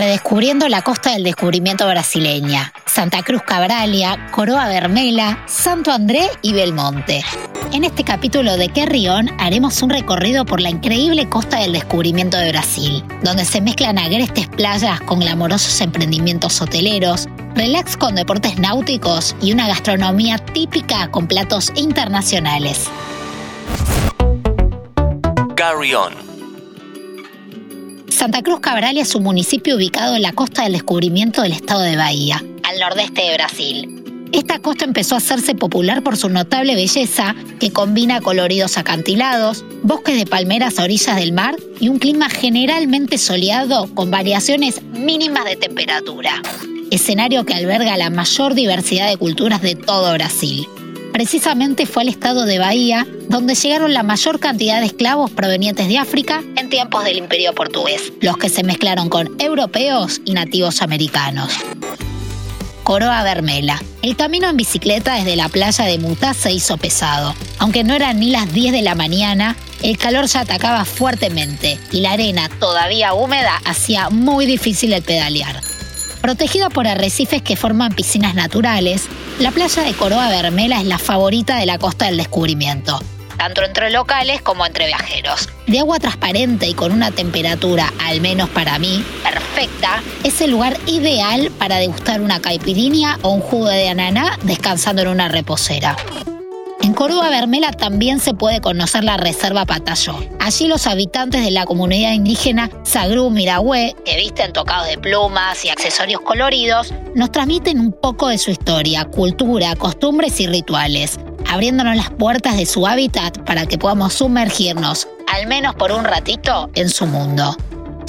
redescubriendo la costa del descubrimiento brasileña, Santa Cruz Cabralia, Coroa Vermela, Santo André y Belmonte. En este capítulo de Querrión haremos un recorrido por la increíble costa del descubrimiento de Brasil, donde se mezclan agrestes playas con glamorosos emprendimientos hoteleros, relax con deportes náuticos y una gastronomía típica con platos internacionales. Carry Santa Cruz Cabralia es un municipio ubicado en la costa del descubrimiento del estado de Bahía, al nordeste de Brasil. Esta costa empezó a hacerse popular por su notable belleza, que combina coloridos acantilados, bosques de palmeras a orillas del mar y un clima generalmente soleado con variaciones mínimas de temperatura. Escenario que alberga la mayor diversidad de culturas de todo Brasil. Precisamente fue al estado de Bahía donde llegaron la mayor cantidad de esclavos provenientes de África en tiempos del Imperio Portugués, los que se mezclaron con europeos y nativos americanos. Coroa Vermela. El camino en bicicleta desde la playa de Mutá se hizo pesado. Aunque no eran ni las 10 de la mañana, el calor ya atacaba fuertemente y la arena, todavía húmeda, hacía muy difícil el pedalear. Protegida por arrecifes que forman piscinas naturales, la playa de Coroa Vermela es la favorita de la costa del descubrimiento, tanto entre locales como entre viajeros. De agua transparente y con una temperatura, al menos para mí, perfecta, es el lugar ideal para degustar una caipirinha o un jugo de ananá descansando en una reposera. En Córdoba Vermela también se puede conocer la Reserva Patayó. Allí los habitantes de la comunidad indígena Sagrú Miragüe, que visten tocados de plumas y accesorios coloridos, nos transmiten un poco de su historia, cultura, costumbres y rituales, abriéndonos las puertas de su hábitat para que podamos sumergirnos, al menos por un ratito, en su mundo.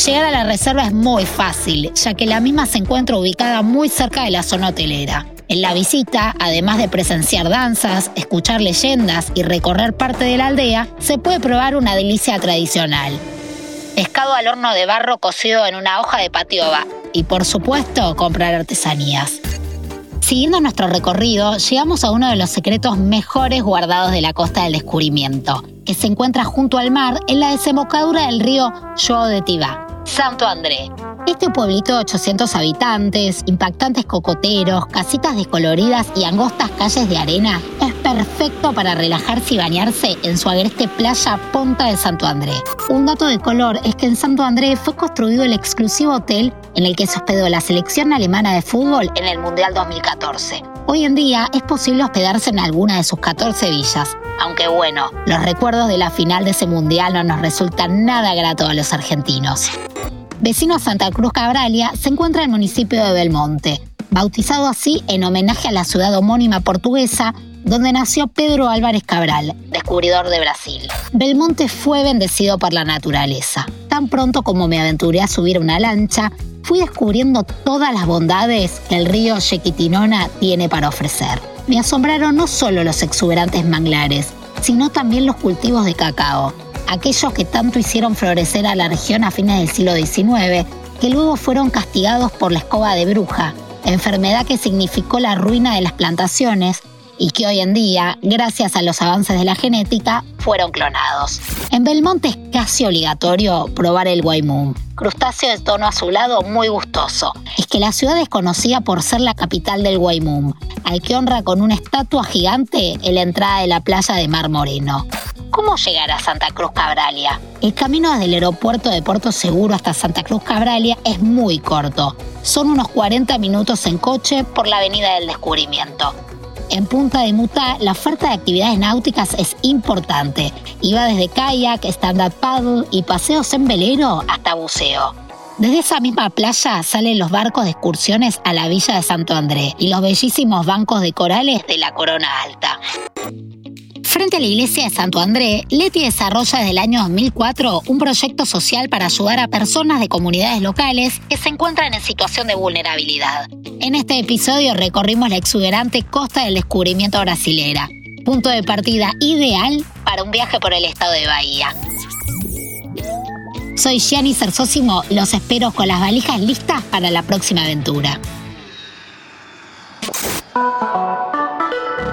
Llegar a la reserva es muy fácil, ya que la misma se encuentra ubicada muy cerca de la zona hotelera. En la visita, además de presenciar danzas, escuchar leyendas y recorrer parte de la aldea, se puede probar una delicia tradicional. Pescado al horno de barro cocido en una hoja de patioba y por supuesto comprar artesanías. Siguiendo nuestro recorrido, llegamos a uno de los secretos mejores guardados de la costa del descubrimiento, que se encuentra junto al mar en la desembocadura del río Joao de Tibá, Santo André, este pueblito de 800 habitantes, impactantes cocoteros, casitas descoloridas y angostas calles de arena es perfecto para relajarse y bañarse en su agreste playa Ponta de Santo André. Un dato de color es que en Santo André fue construido el exclusivo hotel en el que se hospedó la selección alemana de fútbol en el Mundial 2014. Hoy en día es posible hospedarse en alguna de sus 14 villas, aunque bueno, los recuerdos de la final de ese mundial no nos resultan nada grato a los argentinos. Vecino a Santa Cruz Cabralia, se encuentra el municipio de Belmonte, bautizado así en homenaje a la ciudad homónima portuguesa donde nació Pedro Álvarez Cabral, descubridor de Brasil. Belmonte fue bendecido por la naturaleza. Tan pronto como me aventuré a subir una lancha, fui descubriendo todas las bondades que el río Yequitinona tiene para ofrecer. Me asombraron no solo los exuberantes manglares, sino también los cultivos de cacao, aquellos que tanto hicieron florecer a la región a fines del siglo XIX, que luego fueron castigados por la escoba de bruja, enfermedad que significó la ruina de las plantaciones y que hoy en día, gracias a los avances de la genética, fueron clonados. En Belmonte es casi obligatorio probar el guaymum, crustáceo de tono azulado muy gustoso. Es que la ciudad es conocida por ser la capital del guaymum, al que honra con una estatua gigante en la entrada de la playa de Mar Moreno. ¿Cómo llegar a Santa Cruz Cabralia? El camino desde el aeropuerto de Puerto Seguro hasta Santa Cruz Cabralia es muy corto. Son unos 40 minutos en coche por la Avenida del Descubrimiento. En Punta de Mutá, la oferta de actividades náuticas es importante y va desde kayak, stand-up paddle y paseos en velero hasta buceo. Desde esa misma playa salen los barcos de excursiones a la villa de Santo André y los bellísimos bancos de corales de la Corona Alta. Frente a la iglesia de Santo André, Leti desarrolla desde el año 2004 un proyecto social para ayudar a personas de comunidades locales que se encuentran en situación de vulnerabilidad. En este episodio recorrimos la exuberante costa del descubrimiento brasilera, punto de partida ideal para un viaje por el estado de Bahía. Soy Gianni Cersósimo, los espero con las valijas listas para la próxima aventura.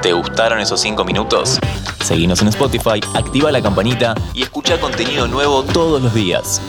¿Te gustaron esos 5 minutos? Seguinos en Spotify, activa la campanita y escucha contenido nuevo todos los días.